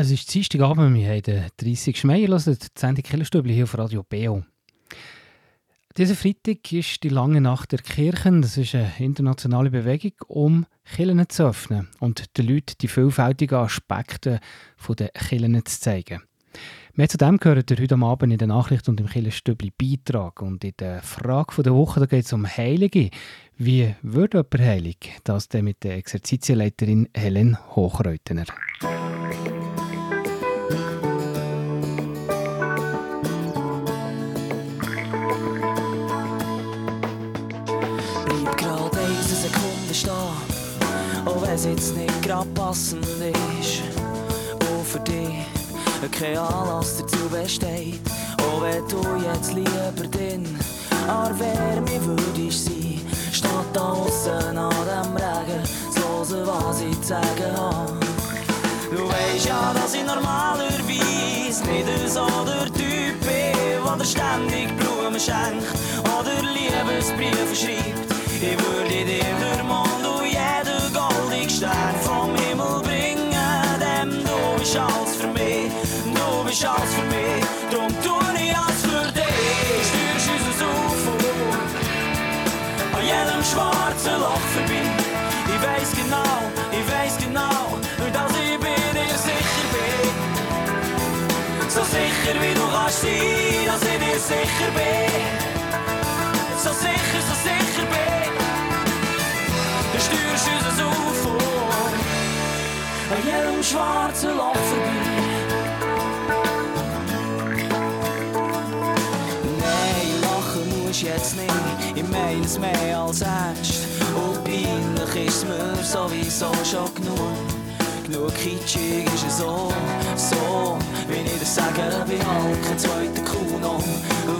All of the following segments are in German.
Es ist Dienstagabend, wir haben den 30. Mai, hören die Sendung Killerstübli hier auf Radio BO. Dieser Freitag ist die lange Nacht der Kirchen. Das ist eine internationale Bewegung, um Kirchen zu öffnen und den Leuten die vielfältigen Aspekte der Kirchen zu zeigen. Mehr zu dem gehört ihr heute Abend in der Nachricht und im Killerstübli Beitrag. Und in der Frage der Woche geht es um Heilige. Wie wird jemand heilig? Das mit der Exerzitienleiterin Helen Hochreutener. Gerade passend ist. Und für dich kein Anlass dazu besteht. Auch wenn du jetzt lieber drin an Wärme würdest sein, statt da außen an dem Regen, so was ich zu sagen habe. Du weißt ja, dass ich normalerweise nicht so der Typ bin, der ständig Blumen schenkt oder Liebesbriefe schreibt. Ich würde dir den Mond bist alles für mich, drum tue ich alles für dich. Stürst unser UFO an jedem schwarzen Loch vorbei. Ich weiß genau, ich weiß genau, dass ich bei dir sicher bin. So sicher wie du kannst sein, dass ich dir sicher bin. So sicher, so sicher bin. stürst unser UFO an jedem schwarzen Loch musst jetzt nicht, ich meine es mehr als ernst. Und peinlich ist mir sowieso schon genug. Genug kitschig ist es so, so, wie ich das sage, wie halt kein zweiter Kuno,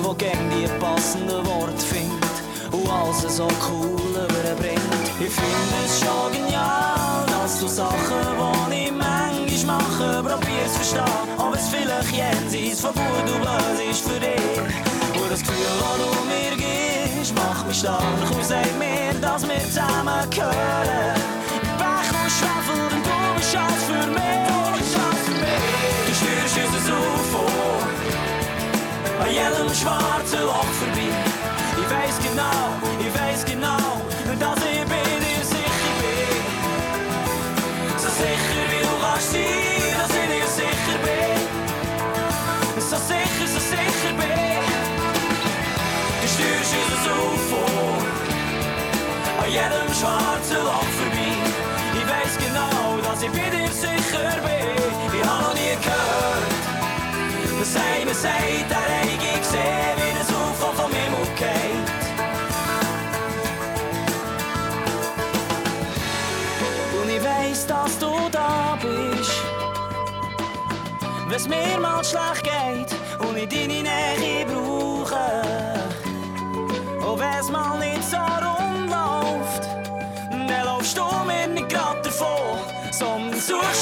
wo gegen die passenden Worte findet und alles so cool überbringt. Ich finde es schon genial, dass du Sachen, die ich manchmal mache, probierst zu verstehen. Aber es vielleicht jenseits von gut und böse ist für dich. Und das Gefühl, das du mir gibst, macht mich stark und sagt mir, dass wir zusammen gehören. Pech und Schwefel und du bist alles für mich. Du stürst unser UFO an jedem schwarzen Loch vorbei. Ich weiß genau, ich weiß genau, dass ich dass ich bei dir sicher bin. Ich habe noch nie gehört, dass einer sagt, er hätte gesehen, wie das UFO vom Himmel geht. Und ich weiß, dass du da bist wenn es mir mal schlecht geht und ich deine Nähe brauche. Und wenn es mal nicht so rund sondern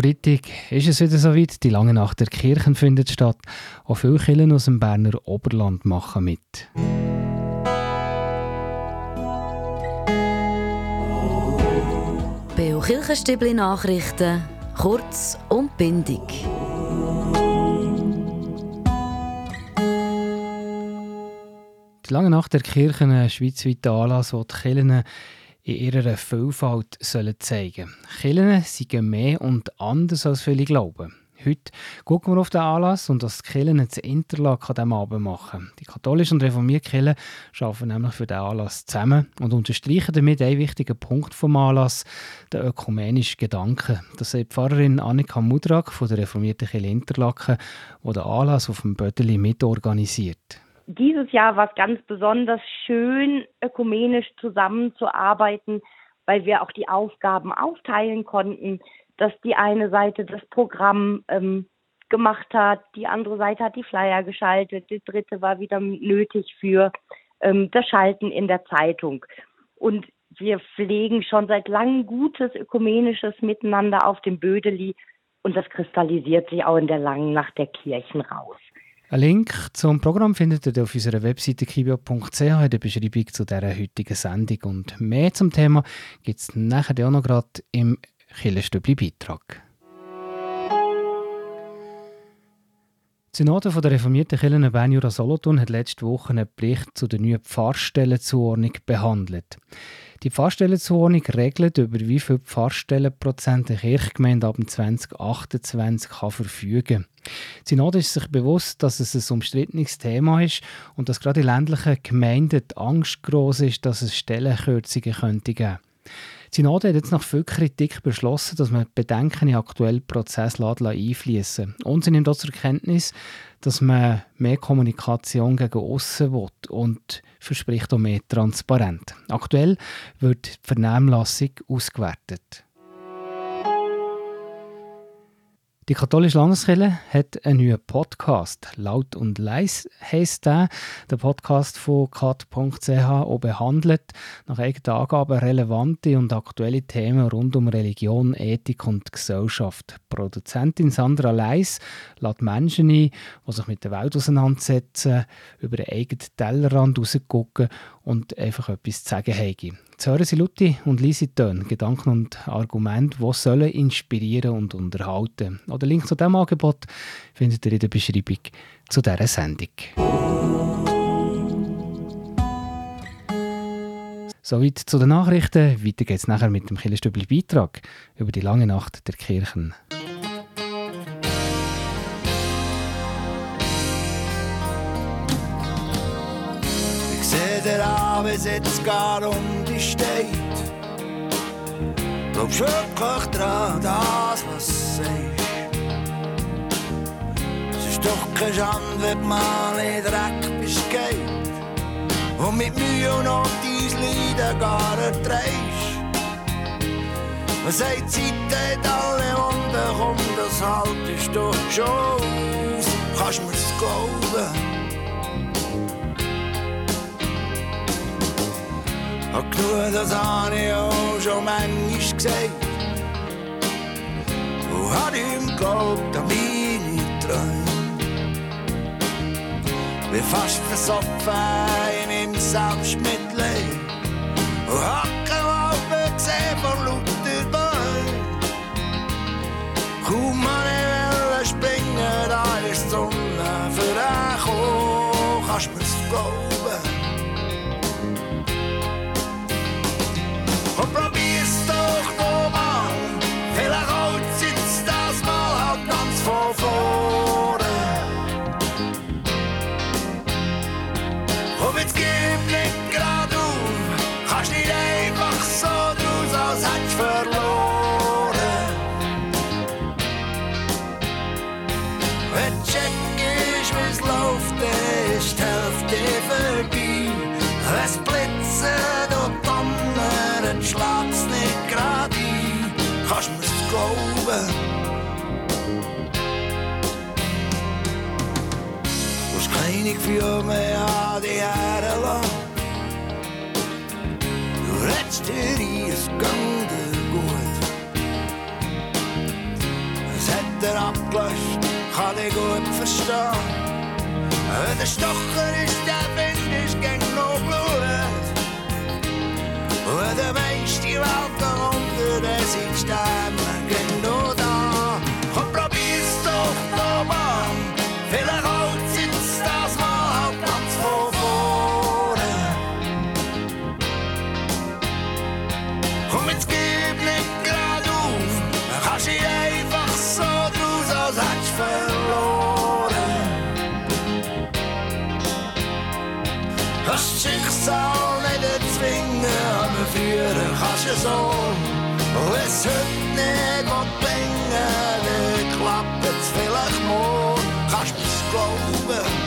Freitag ist es wieder soweit. Die lange Nacht der Kirchen findet statt. Auch viele Kirchen aus dem Berner Oberland machen mit. Beo Kirchenstübli Nachrichten, kurz und bindig. Die lange Nacht der Kirchen, ein schweizweiter Anlass, wo die Kirchen in ihrer Vielfalt sollen zeigen sollen. Kirchen sind mehr und anders als viele glauben. Heute gucken wir auf den Anlass und dass die Kirchen das Interlaken an diesem Abend machen. Die katholische und reformierte Kirche arbeiten nämlich für diesen Anlass zusammen und unterstreichen damit einen wichtigen Punkt vom Anlass, den ökumenischen Gedanken. Das sagt Pfarrerin Annika Mudrak von der reformierten Kirche Interlaken, die den Anlass auf dem Bödeli mitorganisiert. Dieses Jahr war es ganz besonders schön, ökumenisch zusammenzuarbeiten, weil wir auch die Aufgaben aufteilen konnten dass die eine Seite das Programm ähm, gemacht hat, die andere Seite hat die Flyer geschaltet, die dritte war wieder nötig für ähm, das Schalten in der Zeitung. Und wir pflegen schon seit langem gutes ökumenisches Miteinander auf dem Bödeli und das kristallisiert sich auch in der langen Nacht der Kirchen raus. Ein Link zum Programm findet ihr auf unserer Webseite kibio.ch in der Beschreibung zu dieser heutigen Sendung. Und mehr zum Thema gibt es nachher auch noch gerade im Killerstübli Beitrag. Die Synode der reformierten Kirchen Bern Solothurn hat letzte Woche einen Bericht zu der neuen Pfarrstellenzuordnung behandelt. Die Pfarrstellenzuordnung regelt, über wie viele Pfarrstellenprozent eine Kirchgemeinde ab 2028 kann verfügen kann. Die Synode ist sich bewusst, dass es ein umstrittenes Thema ist und dass gerade in ländlichen Gemeinden die Angst groß ist, dass es Stellenkürzungen könnte geben. Die Synode hat jetzt nach viel Kritik beschlossen, dass man Bedenken in aktuellen Prozess einfließen Und sie nimmt auch zur Kenntnis, dass man mehr Kommunikation gegen außen will und verspricht auch mehr Transparenz. Aktuell wird die Vernehmlassung ausgewertet. Die katholische Landeskirche hat einen neuen Podcast. Laut und leis heisst der. Der Podcast von kat.ch behandelt nach eigenen Angaben relevante und aktuelle Themen rund um Religion, Ethik und Gesellschaft. Produzentin Sandra Leis lädt Menschen ein, die sich mit der Welt auseinandersetzen, über den eigenen Tellerrand rausgucken und einfach etwas zu sagen haben. Jetzt hören Sie Lutti und Lisi Tön, Gedanken und Argumente, die sollen inspirieren und unterhalten. Den Link zu diesem Angebot findet ihr in der Beschreibung zu dieser Sendung. Soweit zu den Nachrichten. Weiter geht es nachher mit dem Killerstübli Beitrag über die lange Nacht der Kirchen. Abend jetzt gar um dich steht. Glaubst wirklich dran, das, was du sagst? Es ist doch keine Schande, wenn du mal in Dreck bist, geht. Und mit Mühe und Not dein Leiden gar erträgst. Man sagt, Zeit hat alle Wunden, komm, das haltest du schon aus. Kannst mir's glauben? Hab genug, das habe ich auch schon manchmal gesagt. Und hab ihm geglaubt an meine Träume. Bin fast versoffen in meinem Selbstmitleid. Und hab keine Alpen gesehen von lauter Bäumen. Kaum meine ich springen, da ist die Sonne für dich. Kannst mir's glauben? glauben. Abgelöscht, kann ich gut verstehen. Der Stocher ist der Wind, ist gegen noch Blut. Und der meiste Welt sieht sterben. Saal nicht erzwingen, aber führen kannst du so. Und wenn es heute nicht bringen dann klappt es vielleicht morgen, kannst du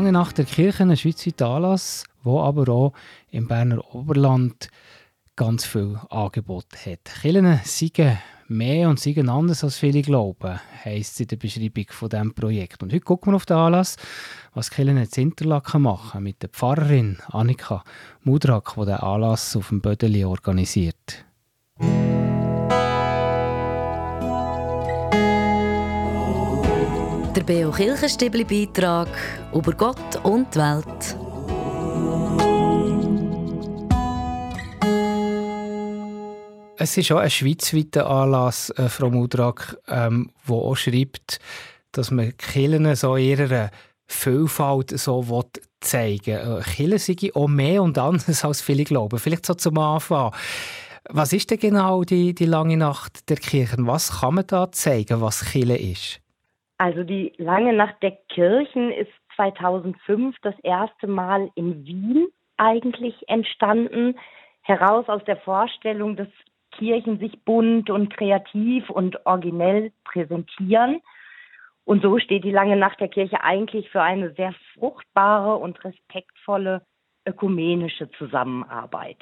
Die lange Nacht der Kirchen, ein schweizweiter Anlass, wo aber auch im Berner Oberland ganz viel Angebot hat. Kirchen seien mehr und seien anders als viele glauben, heisst es in der Beschreibung von diesem Projekt. Und heute gucken wir auf den Anlass, was Kirchen in Interlaken machen, mit der Pfarrerin Annika Mudrak, die den Anlass auf dem Bödeli organisiert. Der Beo Kirchenstibli Beitrag über Gott und die Welt. Es ist auch ein schweizweiter Anlass, äh, Frau Mudrak, ähm, wo auch schreibt, dass man Kirchen so ihrer Vielfalt so will zeigen will. Kirchen sind auch mehr und anders, als viele glauben. Vielleicht so zum Anfang. Was ist denn genau die, die lange Nacht der Kirchen? Was kann man da zeigen, was Kirche ist? Also die lange Nacht der Kirchen ist 2005 das erste Mal in Wien eigentlich entstanden, heraus aus der Vorstellung, dass Kirchen sich bunt und kreativ und originell präsentieren. Und so steht die lange Nacht der Kirche eigentlich für eine sehr fruchtbare und respektvolle ökumenische Zusammenarbeit.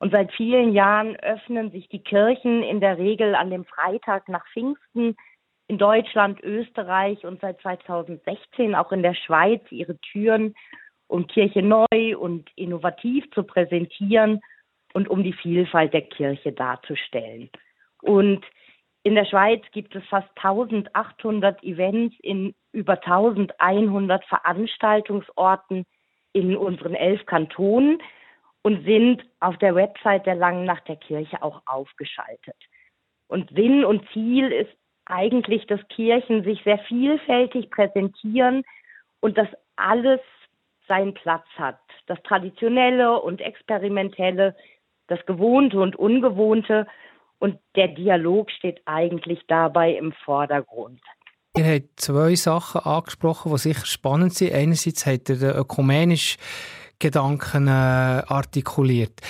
Und seit vielen Jahren öffnen sich die Kirchen in der Regel an dem Freitag nach Pfingsten in Deutschland, Österreich und seit 2016 auch in der Schweiz ihre Türen, um Kirche neu und innovativ zu präsentieren und um die Vielfalt der Kirche darzustellen. Und in der Schweiz gibt es fast 1800 Events in über 1100 Veranstaltungsorten in unseren elf Kantonen und sind auf der Website der Langen Nacht der Kirche auch aufgeschaltet. Und Sinn und Ziel ist eigentlich, dass Kirchen sich sehr vielfältig präsentieren und dass alles seinen Platz hat. Das Traditionelle und Experimentelle, das Gewohnte und Ungewohnte. Und der Dialog steht eigentlich dabei im Vordergrund. Ihr habt zwei Sachen angesprochen, die sicher spannend sind. Einerseits habt ihr den ökumenischen Gedanken äh, artikuliert.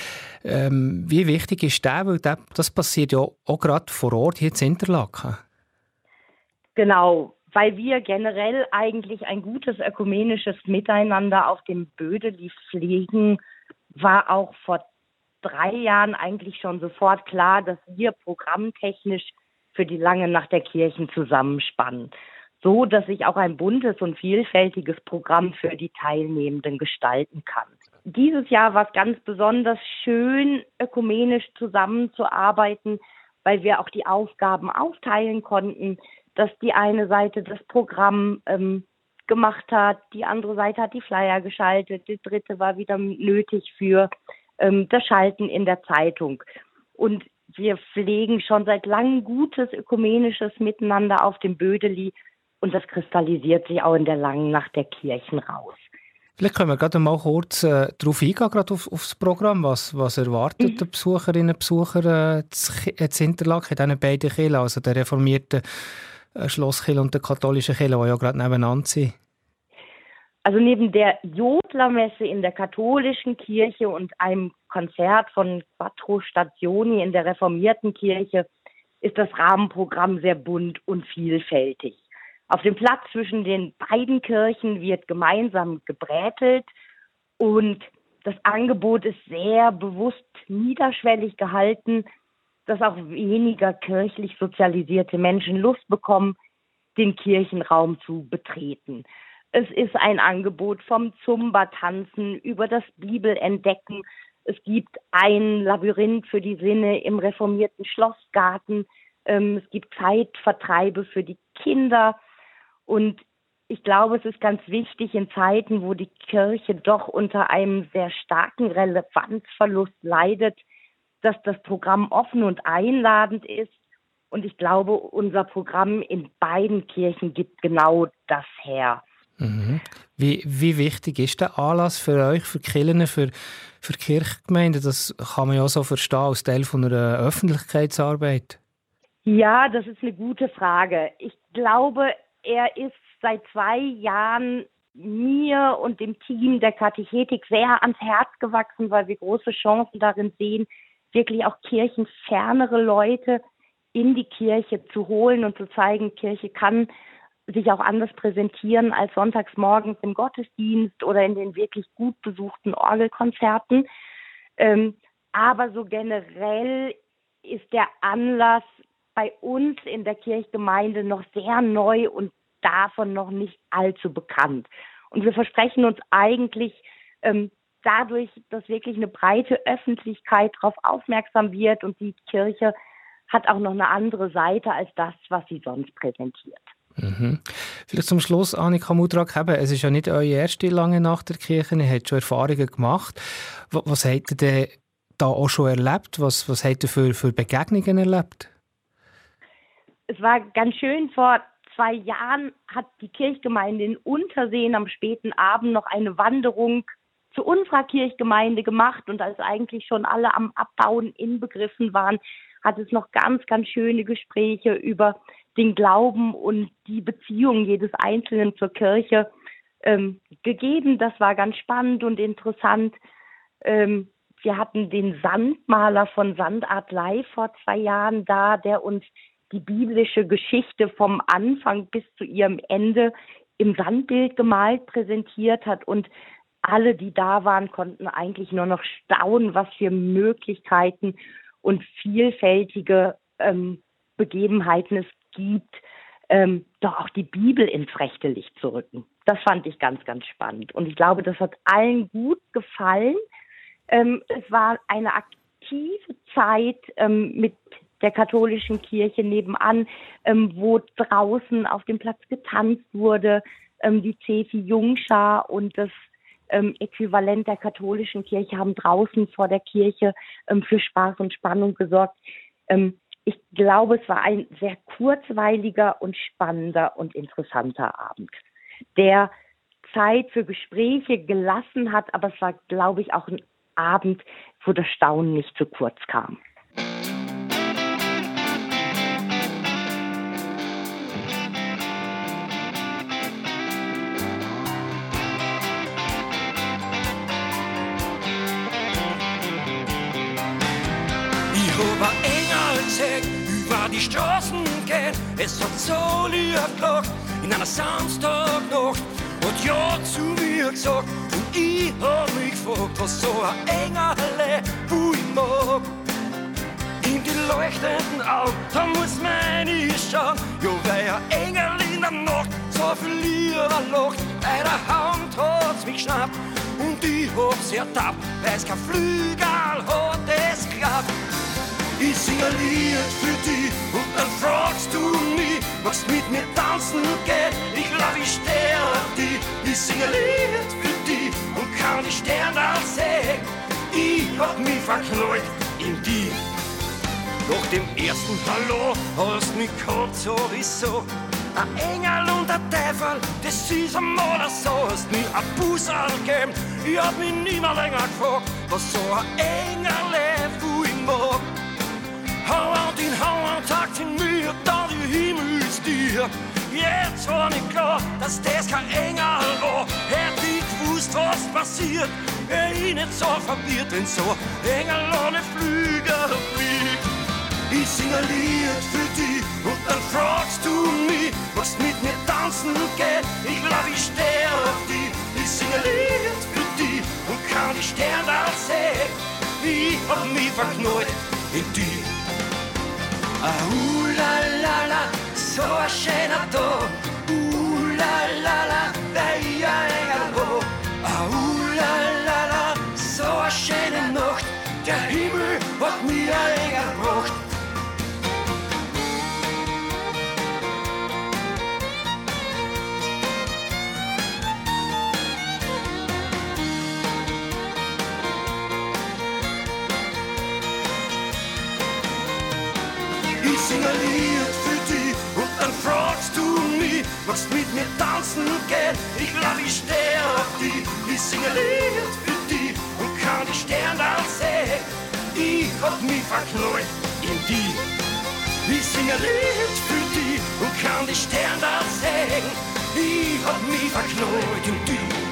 Ähm, wie wichtig ist der? Weil das passiert ja auch gerade vor Ort hier in Interlaken. Genau, weil wir generell eigentlich ein gutes ökumenisches Miteinander auf dem Bödeli pflegen, war auch vor drei Jahren eigentlich schon sofort klar, dass wir programmtechnisch für die lange Nacht der Kirchen zusammenspannen. So, dass ich auch ein buntes und vielfältiges Programm für die Teilnehmenden gestalten kann. Dieses Jahr war es ganz besonders schön, ökumenisch zusammenzuarbeiten, weil wir auch die Aufgaben aufteilen konnten, dass die eine Seite das Programm ähm, gemacht hat, die andere Seite hat die Flyer geschaltet, die dritte war wieder nötig für ähm, das Schalten in der Zeitung. Und wir pflegen schon seit langem gutes ökumenisches Miteinander auf dem Bödeli und das kristallisiert sich auch in der langen Nacht der Kirchen raus. Vielleicht können wir gerade mal kurz äh, darauf eingehen, gerade auf, auf das Programm. Was, was erwartet mhm. der Besucherinnen und Besucher äh, zu Interlaken in diesen beiden Kirchen, also der reformierten äh, Schlosskirche und der katholischen Kirche, die ja gerade nebeneinander sind? Also neben der Jodlermesse in der katholischen Kirche und einem Konzert von Quattro Stagioni in der reformierten Kirche ist das Rahmenprogramm sehr bunt und vielfältig. Auf dem Platz zwischen den beiden Kirchen wird gemeinsam gebrätelt und das Angebot ist sehr bewusst niederschwellig gehalten, dass auch weniger kirchlich sozialisierte Menschen Lust bekommen, den Kirchenraum zu betreten. Es ist ein Angebot vom Zumba-Tanzen über das Bibelentdecken. Es gibt ein Labyrinth für die Sinne im reformierten Schlossgarten. Ähm, es gibt Zeitvertreibe für die Kinder. Und ich glaube, es ist ganz wichtig in Zeiten, wo die Kirche doch unter einem sehr starken Relevanzverlust leidet, dass das Programm offen und einladend ist. Und ich glaube, unser Programm in beiden Kirchen gibt genau das her. Mhm. Wie, wie wichtig ist der Anlass für euch, für Kirchen, für, für Kirchgemeinden? Das kann man ja so verstehen als Teil von einer Öffentlichkeitsarbeit. Ja, das ist eine gute Frage. Ich glaube, er ist seit zwei Jahren mir und dem Team der Katechetik sehr ans Herz gewachsen, weil wir große Chancen darin sehen, wirklich auch kirchenfernere Leute in die Kirche zu holen und zu zeigen, Kirche kann sich auch anders präsentieren als sonntags morgens im Gottesdienst oder in den wirklich gut besuchten Orgelkonzerten. Ähm, aber so generell ist der Anlass bei uns in der Kirchgemeinde noch sehr neu und davon noch nicht allzu bekannt. Und wir versprechen uns eigentlich ähm, dadurch, dass wirklich eine breite Öffentlichkeit darauf aufmerksam wird und die Kirche hat auch noch eine andere Seite als das, was sie sonst präsentiert. Mhm. Vielleicht zum Schluss, Annika Mudrak, es ist ja nicht eure erste lange Nacht der Kirche, ihr habt schon Erfahrungen gemacht. Was, was habt ihr denn da auch schon erlebt? Was, was habt ihr für, für Begegnungen erlebt? Es war ganz schön, vor zwei Jahren hat die Kirchgemeinde in Unterseen am späten Abend noch eine Wanderung zu unserer Kirchgemeinde gemacht und als eigentlich schon alle am Abbauen inbegriffen waren, hat es noch ganz, ganz schöne Gespräche über den Glauben und die Beziehung jedes Einzelnen zur Kirche ähm, gegeben. Das war ganz spannend und interessant. Ähm, wir hatten den Sandmaler von Sandart Live vor zwei Jahren da, der uns die biblische Geschichte vom Anfang bis zu ihrem Ende im Sandbild gemalt präsentiert hat und alle, die da waren, konnten eigentlich nur noch staunen, was für Möglichkeiten und vielfältige ähm, Begebenheiten es gibt, ähm, doch auch die Bibel ins rechte Licht zu rücken. Das fand ich ganz, ganz spannend. Und ich glaube, das hat allen gut gefallen. Ähm, es war eine aktive Zeit ähm, mit der katholischen Kirche nebenan, ähm, wo draußen auf dem Platz getanzt wurde, ähm, die Cefi Jungschar und das ähm, Äquivalent der katholischen Kirche haben draußen vor der Kirche ähm, für Spaß und Spannung gesorgt. Ähm, ich glaube, es war ein sehr kurzweiliger und spannender und interessanter Abend, der Zeit für Gespräche gelassen hat, aber es war, glaube ich, auch ein Abend, wo das Staunen nicht zu kurz kam. Es hat so lieb gelacht in einer Samstagnacht. Und ja zu mir gesagt und ich hab mich gefragt, was so ein Engel, wo ich mag. In die leuchtenden Augen, da muss meine schauen. Ja, weil ein Engel in der Nacht so viel Lieder lacht. Bei der Hand hat's mich geschnappt und ich hab's ertappt, weil's kein Flügel hat, es klappt. Ich sing ein Lied für dich und dann fragst du mich, was mit mir tanzen geht. Ich glaub, ich auf dich. Ich sing ein Lied für dich und kann die Sterne sehen. Ich hab mich verknallt in dich. Nach dem ersten Hallo hast mich gehabt sowieso. Ein Engel und ein Teufel, das ist einmal so. Hast mir ein Busserl gegeben, ich hab mich nie mehr länger gefragt, was so ein Engel, mag. Holland in Holland tagt in mir da die Himmelstier. Jetzt war mir klar, dass das kein Engel war. Hätte ich gewusst, was passiert, wär ich nicht so verwirrt, wenn so Engel ohne Flügel fliegt. Ich sing ein Lied für dich und dann fragst du mich, was mit mir tanzen geht. Ich glaub, ich steh auf dich. Ich sing ein Lied für dich und kann die Sterne sehen. Ich hab mich verknallt in dich. Ah, là là là, so a to, Ooh là là là. Ich sing ein Lied für dich und dann fragst du mich, was mit mir tanzen geht. Ich glaub, ich steh auf dich. Ich sing ein Lied für dich und kann die Sterne sehen. Ich hab mich verknallt in die. Ich sing Lied für dich und kann die Sterne sehen. Ich hab mich verknallt in die.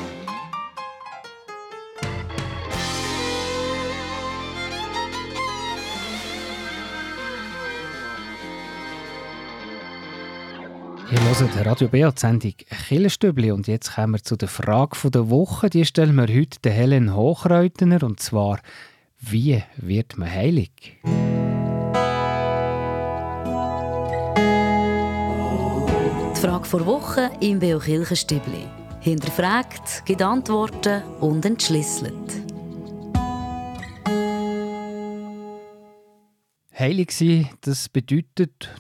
Ihr hört Radio BA die Sendung Killenstübli und jetzt kommen wir zu der Frage der Woche. Die stellen wir heute der Helen Hochreutner und zwar, wie wird man heilig? Die Frage vor Woche im Beo Kirchenstübli. Hinterfragt, gibt Antworten und entschlüsselt. Heilig sein, das bedeutet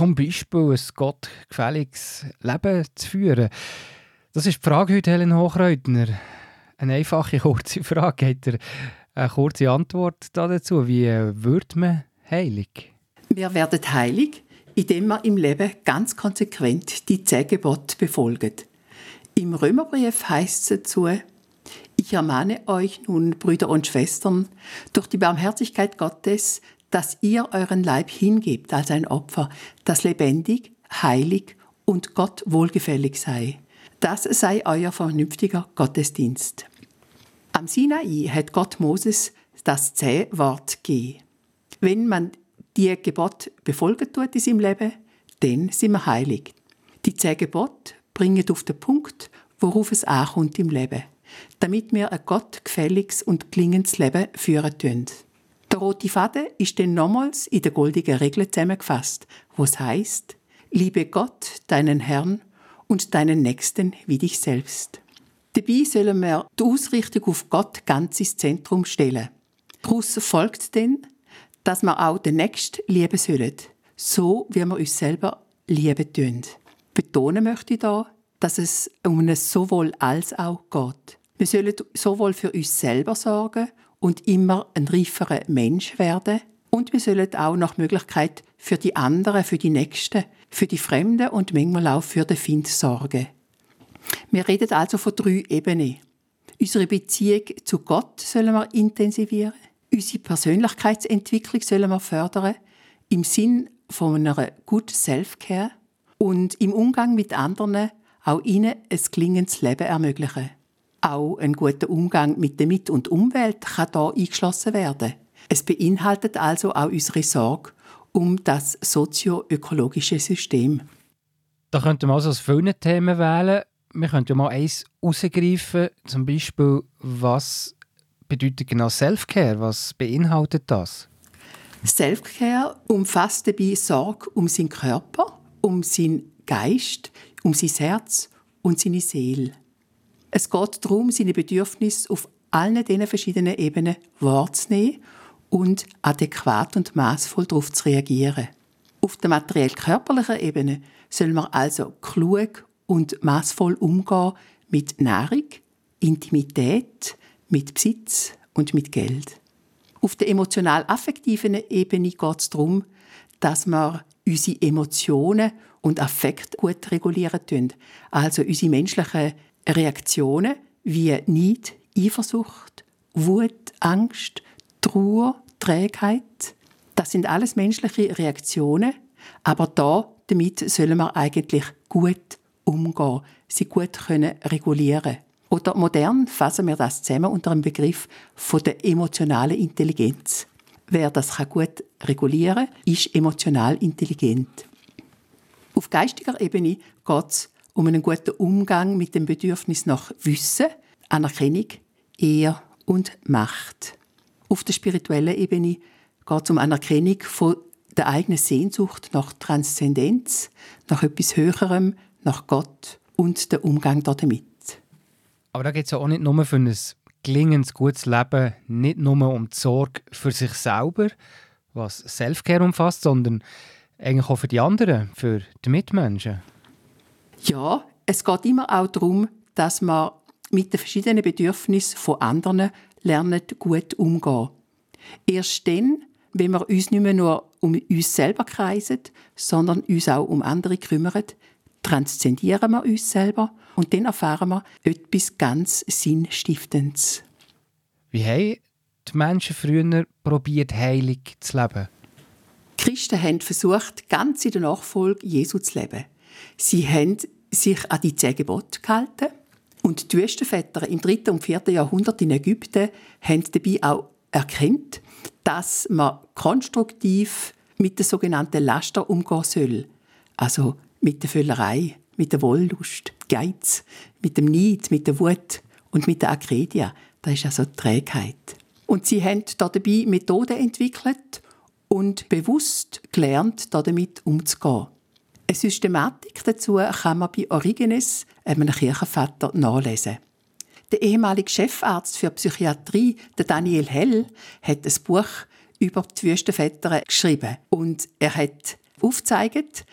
zum Beispiel ein gottgefälliges Leben zu führen. Das ist die Frage heute, Helen Hochreutner. Eine einfache, kurze Frage. Hat er eine kurze Antwort dazu? Wie wird man heilig? Wir werden heilig, indem wir im Leben ganz konsequent die zehn befolgen. Im Römerbrief heißt es dazu, ich ermahne euch nun, Brüder und Schwestern, durch die Barmherzigkeit Gottes, dass ihr euren Leib hingebt als ein Opfer, das lebendig, heilig und Gott wohlgefällig sei. Das sei euer vernünftiger Gottesdienst. Am Sinai hat Gott Moses das Zehn-Wort gegeben. Wenn man die Gebot befolgen tut in seinem Leben, dann sind wir heilig. Die zehn Gebote bringen auf den Punkt, worauf es ankommt im Leben, damit wir ein gottgefälliges und klingendes Leben führen können. Der rote Faden ist dann nochmals in der goldigen Regel zusammengefasst, wo es heißt: Liebe Gott, deinen Herrn und deinen Nächsten wie dich selbst. Dabei sollen wir die Ausrichtung auf Gott ganz ins Zentrum stellen. Daraus folgt dann, dass wir auch den Nächsten lieben sollen, so wie wir uns selber lieben tun. Betonen möchte ich da, dass es um ein sowohl als auch geht. Wir sollen sowohl für uns selber sorgen und immer ein reiferer Mensch werden. Und wir sollen auch nach Möglichkeit für die anderen, für die Nächsten, für die Fremden und manchmal auch für den Find sorgen. Wir reden also von drei Ebenen. Unsere Beziehung zu Gott sollen wir intensivieren. Unsere Persönlichkeitsentwicklung sollen wir fördern. Im Sinn von einer Good Self-Care. Und im Umgang mit anderen auch ihnen ein klingendes Leben ermöglichen. Auch ein guter Umgang mit der Mit- und Umwelt kann hier eingeschlossen werden. Es beinhaltet also auch unsere Sorge um das sozioökologische System. Da könnte man also aus vielen Themen wählen. Wir könnten ja mal eins herausgreifen, zum Beispiel, was bedeutet genau Self-Care? Was beinhaltet das? Self-Care umfasst dabei Sorge um seinen Körper, um seinen Geist, um sein Herz und seine Seele. Es geht darum, seine Bedürfnisse auf allen diesen verschiedenen Ebenen wahrzunehmen und adäquat und maßvoll darauf zu reagieren. Auf der materiell-körperlichen Ebene soll man also klug und maßvoll umgehen mit Nahrung, Intimität, mit Besitz und mit Geld. Auf der emotional-affektiven Ebene geht es darum, dass wir unsere Emotionen und Affekt gut regulieren tun. Also unsere menschlichen Reaktionen wie Neid, Eifersucht, Wut, Angst, Trauer, Trägheit. Das sind alles menschliche Reaktionen, aber da damit sollen wir eigentlich gut umgehen, sie gut können regulieren. Oder modern fassen wir das zusammen unter dem Begriff von der emotionalen Intelligenz. Wer das gut regulieren kann, ist emotional intelligent. Auf geistiger Ebene geht es um einen guten Umgang mit dem Bedürfnis nach Wissen, Anerkennung, Ehr und Macht. Auf der spirituellen Ebene geht es um Anerkennung von der eigenen Sehnsucht nach Transzendenz, nach etwas Höherem, nach Gott und der Umgang damit. Aber da geht es ja auch nicht nur für ein gelingendes gutes Leben nicht nur um die Sorge für sich selber, was Selfcare umfasst, sondern eigentlich auch für die anderen, für die Mitmenschen. Ja, es geht immer auch darum, dass man mit den verschiedenen Bedürfnissen von anderen lernen, gut umgehen. Erst dann, wenn wir uns nicht mehr nur um uns selber kreisen, sondern uns auch um andere kümmern, transzendieren wir uns selber und dann erfahren wir etwas ganz Sinnstiftendes. Wie haben die Menschen früher probiert, heilig zu leben? Die Christen haben versucht, ganz in der Nachfolge Jesu zu leben. Sie haben sich an die zehn Gebote gehalten und die Wüstenväter im 3. und 4. Jahrhundert in Ägypten haben dabei auch erkannt, dass man konstruktiv mit den sogenannten Laster umgehen soll. Also mit der Völlerei, mit der Wollust, Geiz, mit dem Neid, mit der Wut und mit der Akredia. Das ist also die Trägheit. Und sie haben dabei Methoden entwickelt und bewusst gelernt, damit umzugehen. Eine Systematik dazu kann man bei Origenes, einem Kirchenvater, nachlesen. Der ehemalige Chefarzt für Psychiatrie, der Daniel Hell, hat ein Buch über die Wüstenväter geschrieben. Und er hat aufgezeigt,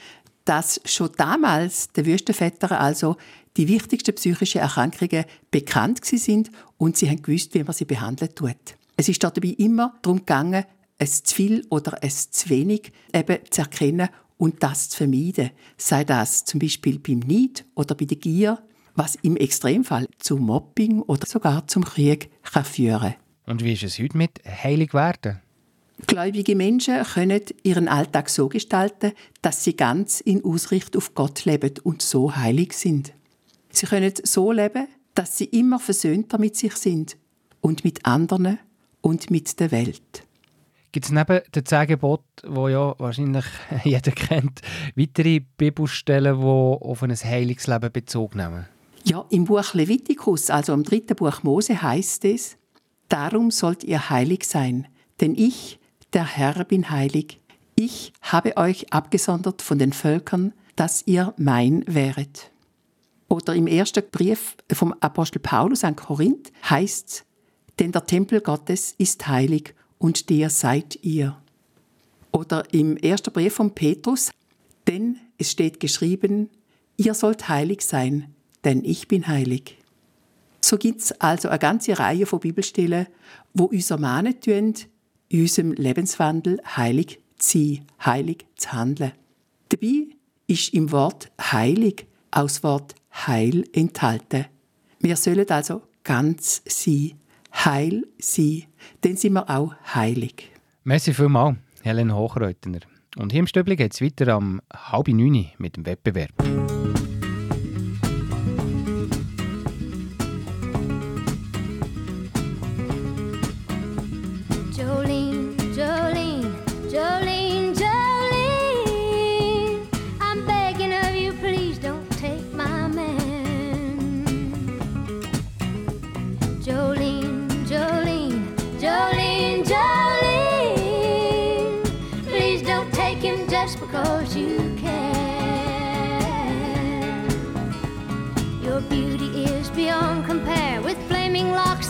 dass schon damals der Wüstenväter also die wichtigsten psychischen Erkrankungen bekannt sind und sie haben gewusst, wie man sie behandeln tut. Es ist dabei immer darum gegangen, es zu viel oder es zu wenig eben zu erkennen und das zu vermeiden. Sei das zum Beispiel beim Neid oder bei der Gier, was im Extremfall zu Mobbing oder sogar zum Krieg kann führen Und wie ist es heute mit heilig werden? Gläubige Menschen können ihren Alltag so gestalten, dass sie ganz in Ausricht auf Gott leben und so heilig sind. Sie können so leben, dass sie immer versöhnter mit sich sind und mit anderen und mit der Welt. Gibt es neben den zehn Geboten, die ja wahrscheinlich jeder kennt, weitere Bibelstellen, die auf ein Heilungsleben Bezug nehmen? Ja, im Buch Levitikus, also im dritten Buch Mose, heißt es: Darum sollt ihr heilig sein, denn ich, der Herr, bin heilig. Ich habe euch abgesondert von den Völkern, dass ihr mein wäret. Oder im ersten Brief vom Apostel Paulus an Korinth heißt denn der Tempel Gottes ist heilig und der seid ihr. Oder im ersten Brief von Petrus, denn es steht geschrieben, ihr sollt heilig sein, denn ich bin heilig. So gibt es also eine ganze Reihe von Bibelstellen, wo uns ermahnen in unserem Lebenswandel heilig zu sein, heilig zu handeln. Dabei ist im Wort heilig das Wort Heil enthalten. Wir sollen also ganz sein, heil sein, dann sind wir auch heilig. Merci vielmals, Helen Hochreutner. Und hier im Stöbli geht es weiter am halb neun mit dem Wettbewerb.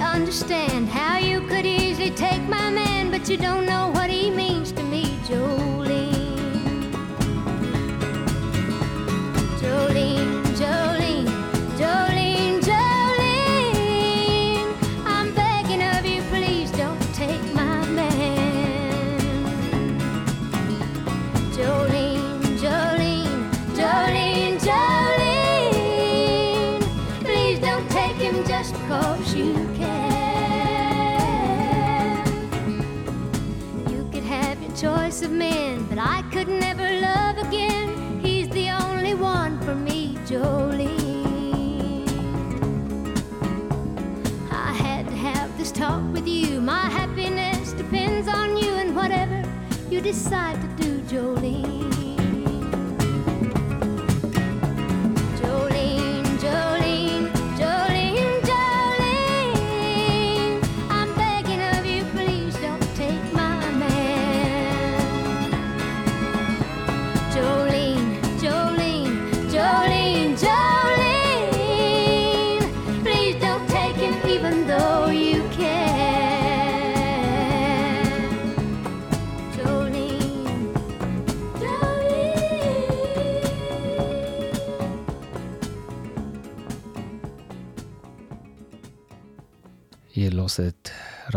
Understand how you could easily take my man, but you don't know what he means to me, Jolene. You decide to do, Jolene.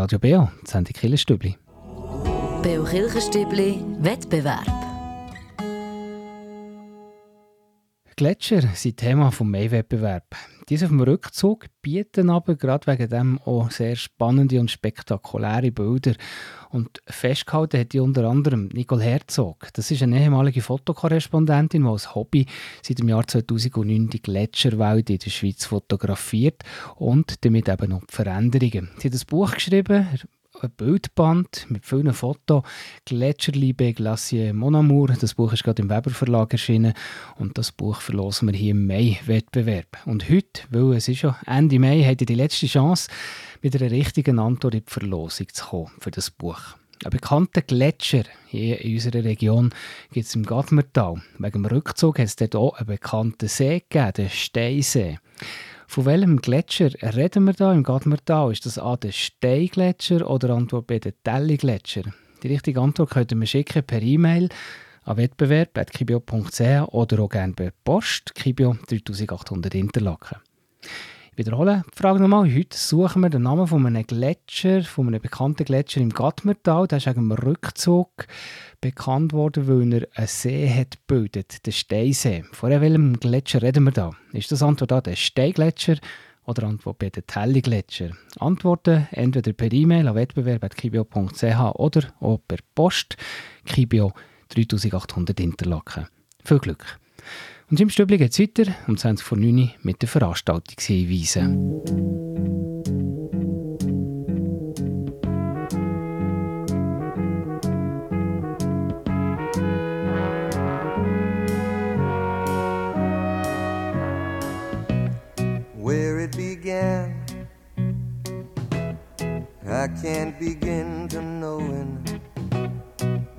Radio Beo, die Sendung Killerstübli. Beo Kirchenstübli, Wettbewerb. Gletscher sind Thema des Mai-Wettbewerb. Diese auf dem Rückzug bieten aber gerade wegen dem auch sehr spannende und spektakuläre Bilder. Und festgehalten hat die unter anderem Nicole Herzog. Das ist eine ehemalige Fotokorrespondentin, die als Hobby seit dem Jahr 2009 die Gletscherwelt in der Schweiz fotografiert und damit eben noch die Veränderungen. Sie hat ein Buch geschrieben, ein Bildband mit vielen Fotos. Gletscherliebe Glacier Mon Amour. Das Buch ist gerade im Weber Verlag erschienen und das Buch verlosen wir hier im Mai-Wettbewerb. Und heute, weil es ist schon Ende Mai, habt ihr die letzte Chance, mit einer richtigen Antwort in die Verlosung zu kommen für das Buch. Ein bekannter Gletscher hier in unserer Region gibt es im Gadmertal. Wegen dem Rückzug hat es dort auch einen bekannten See gegeben, den Steinsee. Von welchem Gletscher reden wir da im Gadmertal? Ist das A der Steingletscher oder Antwort B der Telli-Gletscher? Die richtige Antwort könnt ihr mir schicken per E-Mail an wettbewerb.kibio.ch oder auch gerne per Post, Kibio 3800 Interlaken. Wiederhole die Frage nochmal. Heute suchen wir den Namen von einem Gletscher, von einem bekannten Gletscher im Gadmertal. Der ist wegen dem Rückzug bekannt worden, weil er einen See hat gebildet, den Steinsee. Von welchem Gletscher reden wir da? Ist das Antwort A der Steingletscher oder Antwort B der Telli-Gletscher? Antworten entweder per E-Mail an wettbewerb.kibio.ch oder auch per Post Kibio 3800 Interlaken. Viel Glück! Und im Stübli geht es weiter um 20 vor 9 Uhr mit den Veranstaltungshinweisen. I can't begin to knowing,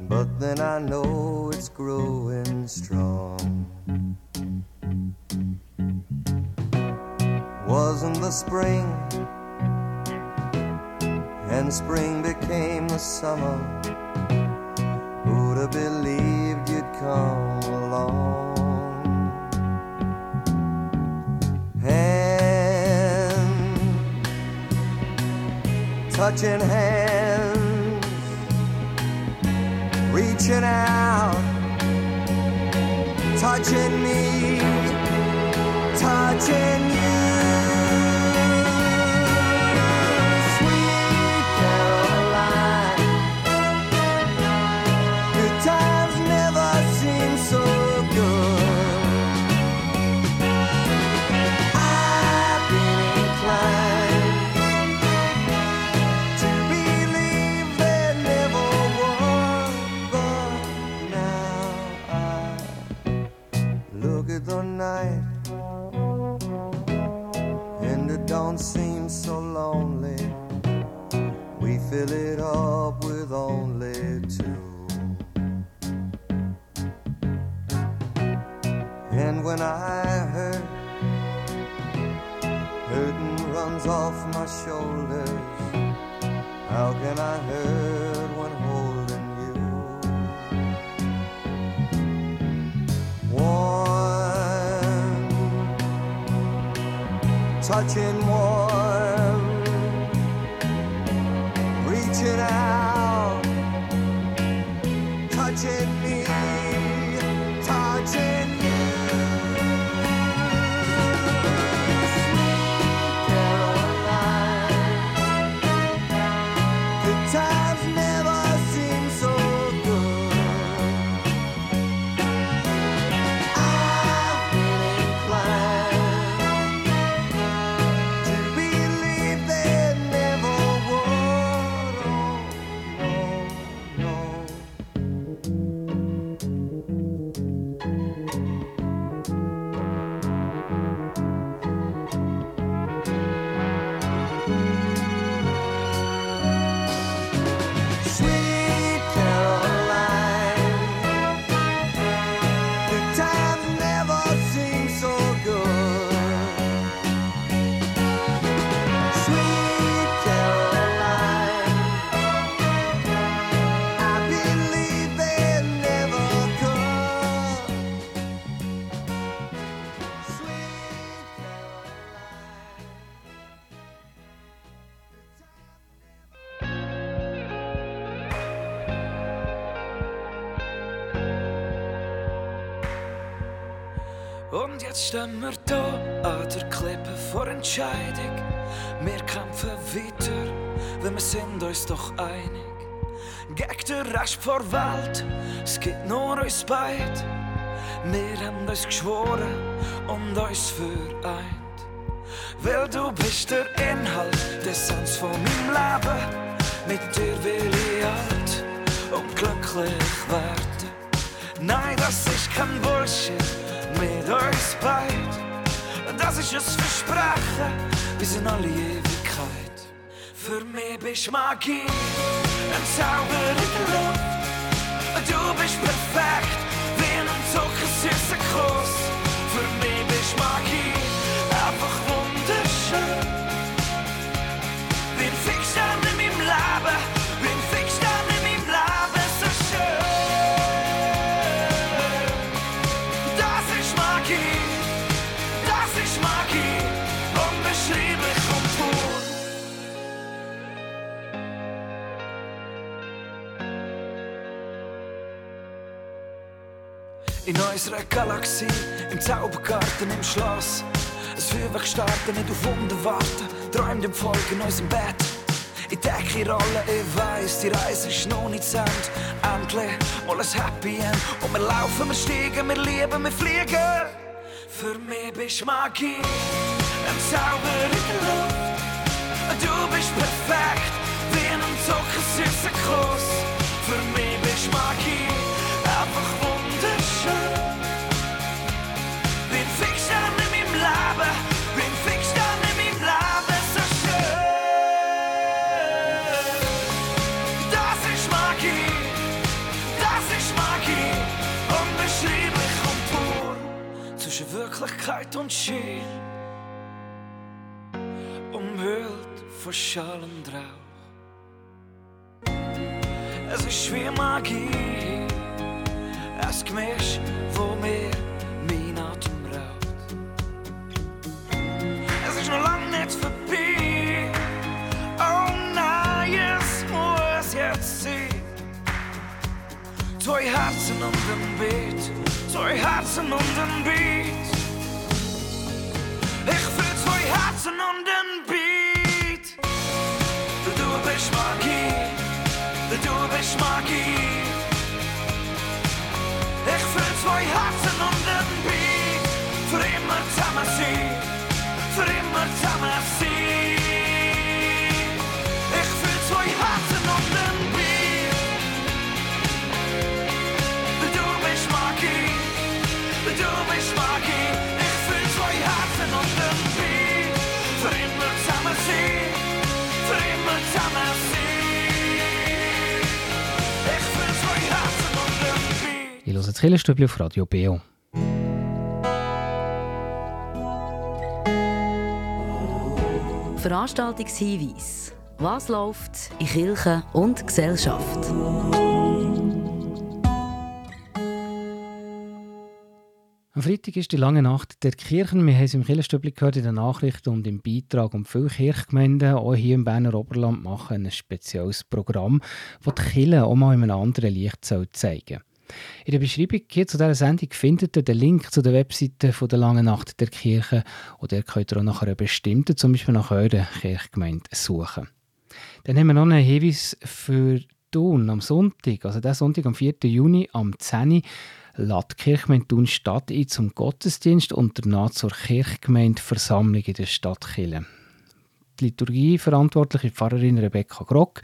but then I know it's growing strong. Wasn't the spring, and spring became the summer. Who'd have believed you'd come along? Hand, touching hands, reaching out, touching me, touching you. Stehen wir da an der Klippe vor Entscheidung. Wir kämpfen weiter, wenn wir sind uns doch einig. Gegen den Rest der Welt, es gibt nur uns beid. Wir haben uns geschworen und uns vereint. Weil du bist der Inhalt des Sens von meinem Leben. Mit dir will ich alt und glücklich werden. Nein, das ist kein Bullshit mit uns beid. Das ist ein Versprechen bis in alle Ewigkeit. Für mich bist Magie, ein Zauber in der Luft. Du bist perfekt, wie ein zuckersüßer Kuss. In unserer Galaxie, im Zaubergarten, im Schloss. Es Feuerwerk starten, nicht auf Wunder warten, träumt im Volk in unserem Bett. Ich denke in Rollen, ich weiss, die Reise ist noch nicht zu Ende. Endlich mal ein Happy End. Und wir laufen, wir steigen, wir lieben, wir fliegen. Für mich bist Magie, ein Zauber in der Luft. Du bist perfekt, wie ein zuckersüßer Kuss. Wirklichkeit und Schein, umhüllt von Schall und. Es ist wie Magie, ein Gemisch, wo mir mein Atem raubt. Es ist noch lang nicht vorbei. Oh nein, es muss jetzt sein. Zwei Herzen und ein Beat, zwei Herzen und ein Beat. Herzen und ein Beat. Du bist Magie, du bist Magie. Ich fühl zwei Herzen und Killerstübli auf Radio Beo. Veranstaltungshinweis. Was läuft in Kirche und Gesellschaft? Am Freitag ist die lange Nacht der Kirchen. Wir haben es im Killerstübli gehört in den Nachrichten und im Beitrag. Und viele Kirchgemeinden, auch hier im Berner Oberland, machen ein spezielles Programm, das die Kirche auch mal in einem anderen Licht soll zeigen In der Beschreibung hier zu dieser Sendung findet ihr den Link zu der Webseite von der Langen Nacht der Kirche. Und der könnt ihr auch nach einer bestimmten, zum Beispiel nach eurer Kirchgemeinde, suchen. Dann haben wir noch einen Hinweis für Thun am Sonntag, also der Sonntag am 4. Juni am 10. Uhr lädt die Kirchgemeinde Thun Stadt ein zum Gottesdienst und danach zur Kirchgemeindeversammlung in der Stadt Chile. Die Liturgie verantwortliche Pfarrerin Rebecca Grock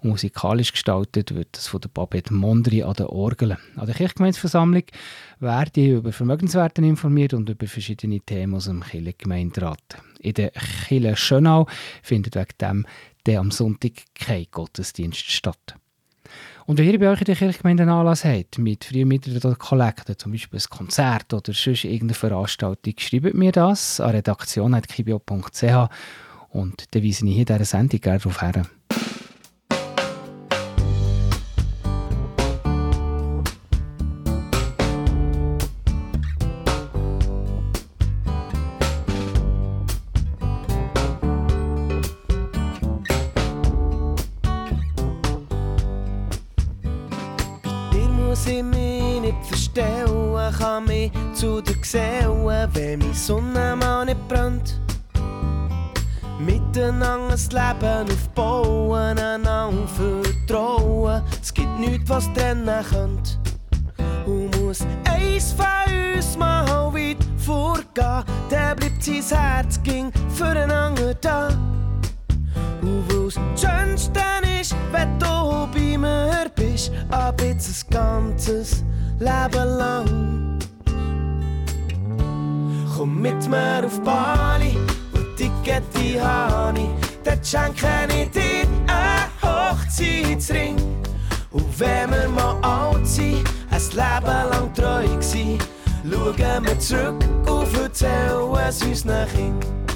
und musikalisch gestaltet wird das von der Babette Mondri an der Orgel. An der Kirchgemeindeversammlung werden ihr über Vermögenswerten informiert und über verschiedene Themen aus dem Kirchengemeinderat. In der Kirche Schönau findet wegen dem der am Sonntag kein Gottesdienst statt. Und wenn ihr bei euch in der Kirchgemeinde einen Anlass habt, mit Frühmitteln oder Kollekten, zum Beispiel ein Konzert oder sonst irgendeine Veranstaltung, schreibt mir das an redaktion.kibio.ch und dann weise ich hier in dieser Sendung gerne darauf her. Mit mir auf Bali und Ticket habe ich, dort schenke ich dir einen Hochzeitsring. Und wenn wir mal alt sind, ein Leben lang treu gsi, schauen wir zurück und erzählen es unseren Kindern.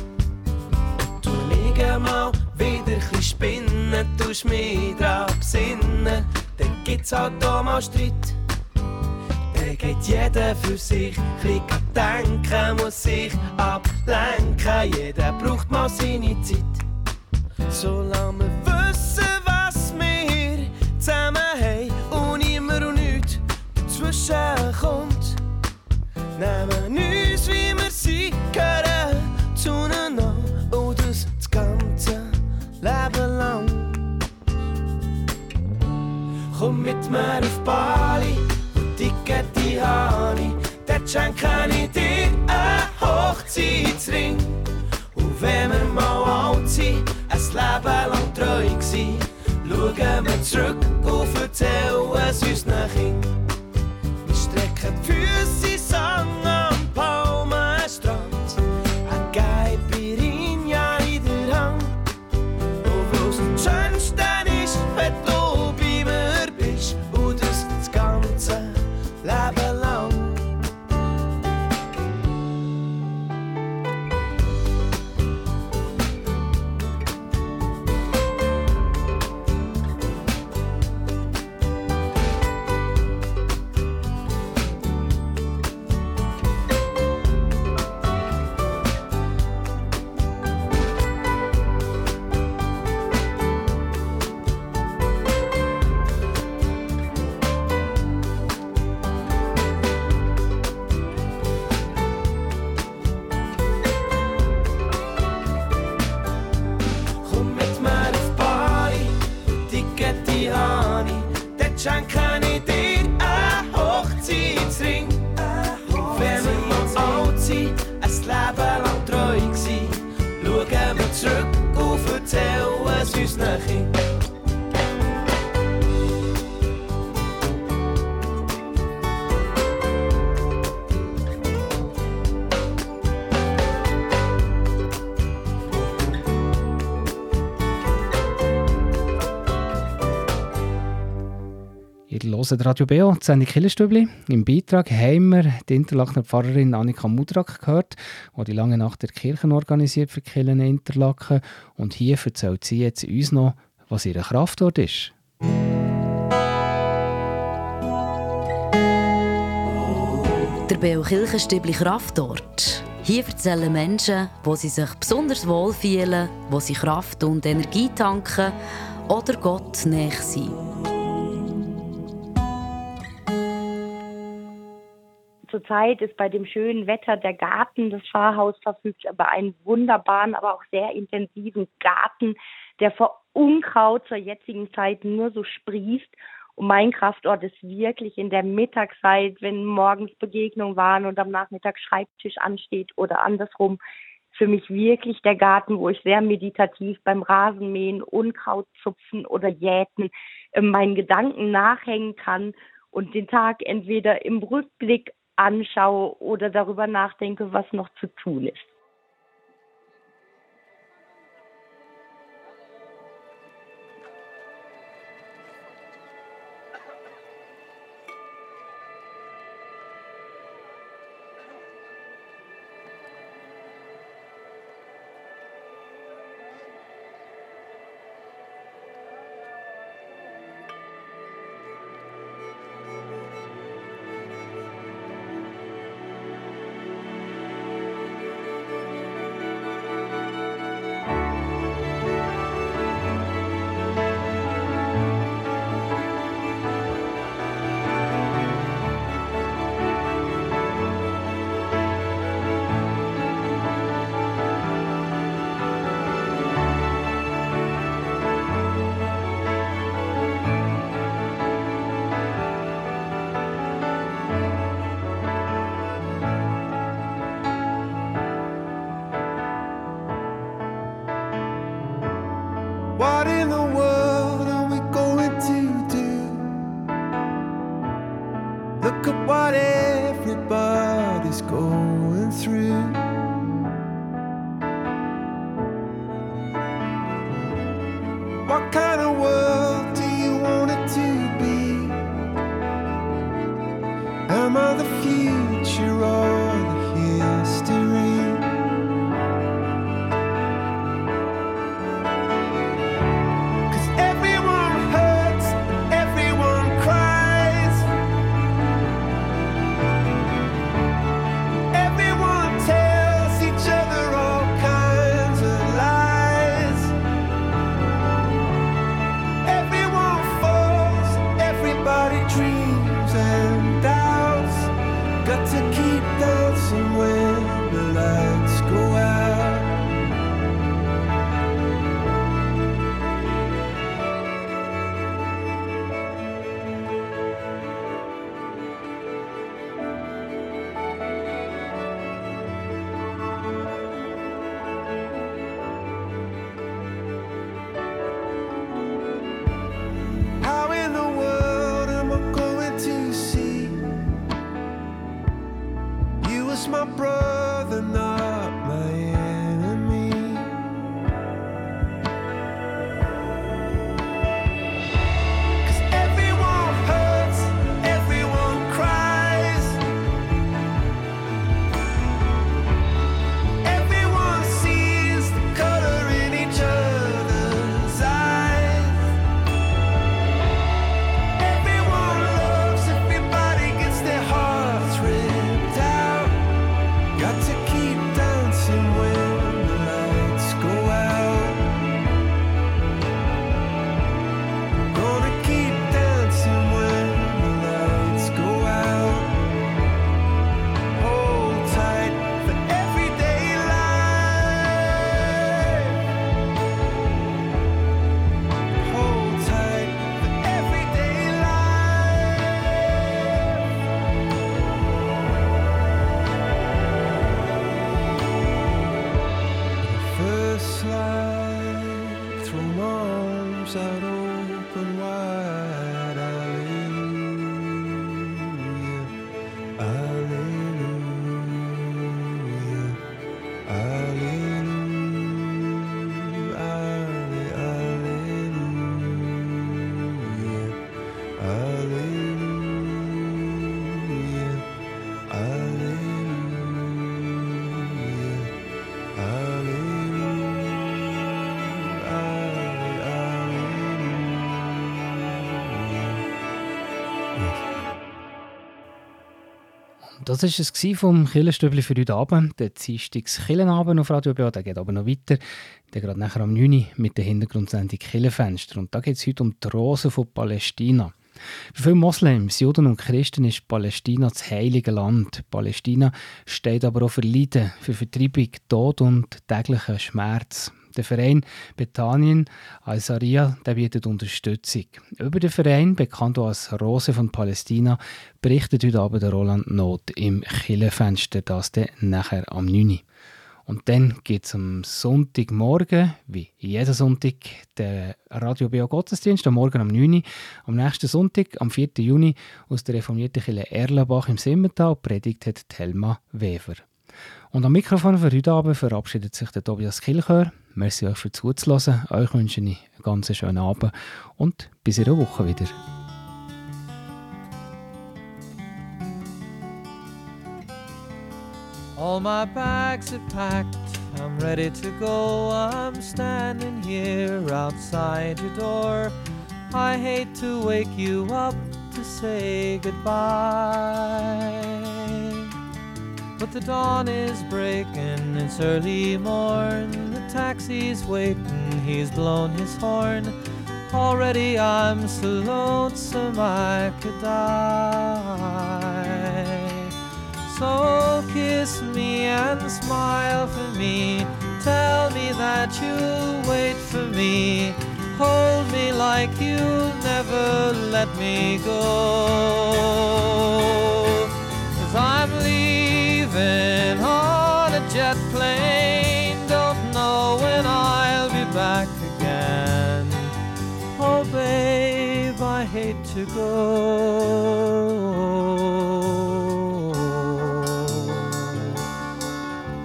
Du liegen mal wieder ein bisschen spinnen, tust mich dran besinnen, dann gibt's halt auch mal Streit. Geht jeder für sich, bisschen denken, muss sich ablenken, jeder braucht mal seine Zeit. Solange wir wissen, was wir zusammen haben und immer und nichts dazwischen kommt, schenke ich dir einen Hochzeitsring. Und wenn wir mal alt sind, ein Leben lang treu gsi, schauen wir zurück und erzählen es unseren Hört Radio Beo, die Sendung Killerstübli. Im Beitrag haben wir die Interlakener Pfarrerin Annika Mudrak gehört, die die lange Nacht der Kirchen organisiert für in Interlaken. Und hier erzählt sie jetzt uns noch, was ihre Kraft dort ist. Der Beo Kirchenstübli Kraftort. Hier erzählen Menschen, wo sie sich besonders wohl fühlen, wo sie Kraft und Energie tanken oder Gott näher sind. Zurzeit ist bei dem schönen Wetter der Garten des Pfarrhaus verfügt über einen wunderbaren, aber auch sehr intensiven Garten, der vor Unkraut zur jetzigen Zeit nur so sprießt. Und mein Kraftort ist wirklich in der Mittagszeit, wenn morgens Begegnungen waren und am Nachmittag Schreibtisch ansteht oder andersrum. Für mich wirklich der Garten, wo ich sehr meditativ beim Rasenmähen, Unkraut zupfen oder Jäten äh, meinen Gedanken nachhängen kann und den Tag entweder im Rückblick anschaue oder darüber nachdenke, was noch zu tun ist. Das war es vom Killenstübli für heute Abend. Der Dienstags Killenabend auf Radio BA, der geht aber noch weiter. Der geht nachher am 9 Uhr mit der Hintergrundsendung Killenfenster. Und da geht es heute um die Rosen von Palästina. Für viele Moslems, Juden und Christen ist Palästina das heilige Land. Palästina steht aber auch für Leiden, für Vertreibung, Tod und täglichen Schmerz. Der Verein Bethanien Al-Saria bietet Unterstützung. Über den Verein, bekannt als Rose von Palästina, berichtet heute Abend Roland Not im Killenfenster, das dann nachher am 9. Und dann gibt es am Sonntagmorgen, wie jeden Sonntag, den Radio BO Gottesdienst, am Morgen um 9 Uhr. Am nächsten Sonntag, am 4. Juni, aus der reformierten Kirche Erlenbach im Simmental, predigt Thelma Wever. Und am Mikrofon für heute Abend verabschiedet sich der Tobias Kilchör. Merci euch für zuzulassen. Euch wünsche ich einen ganz schönen Abend und bis in einer Woche wieder. All my bags are packed, I'm ready to go. I'm standing here outside your door. I hate to wake you up to say goodbye. But the dawn is breaking, it's early morn. The taxi's waiting, he's blown his horn. Already I'm so lonesome I could die. So kiss me and smile for me. Tell me that you'll wait for me. Hold me like you'll never let me go. Cause on a jet plane. Don't know when I'll be back again. Oh, babe, I hate to go.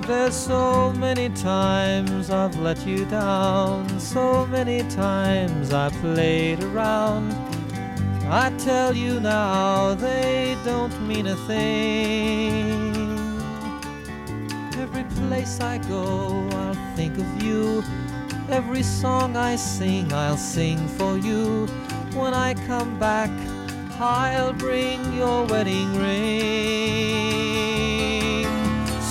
There's so many times I've let you down, so many times I played around. I tell you now, they don't mean a thing. Every place I go, I'll think of you. Every song I sing, I'll sing for you. When I come back, I'll bring your wedding ring.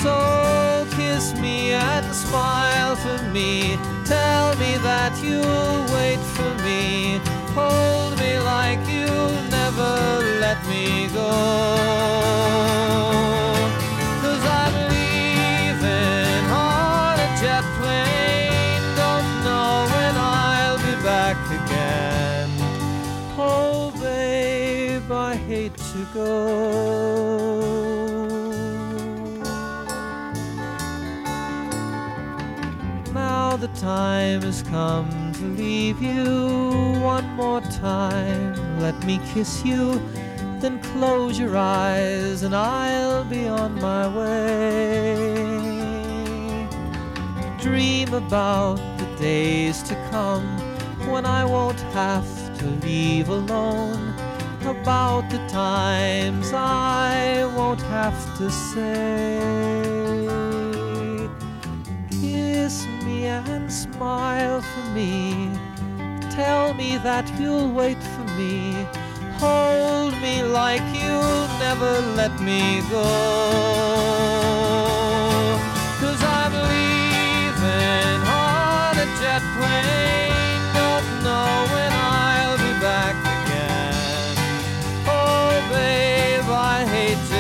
So kiss me and smile for me. Tell me that you'll wait for me. Hold me like you'll never let me go. To go. Now the time has come to leave you one more time. Let me kiss you, then close your eyes, and I'll be on my way. Dream about the days to come when I won't have to leave alone. About the times I won't have to say kiss me and smile for me. Tell me that you'll wait for me. Hold me like you'll never let me go. Cause I'm leaving on a jet plane.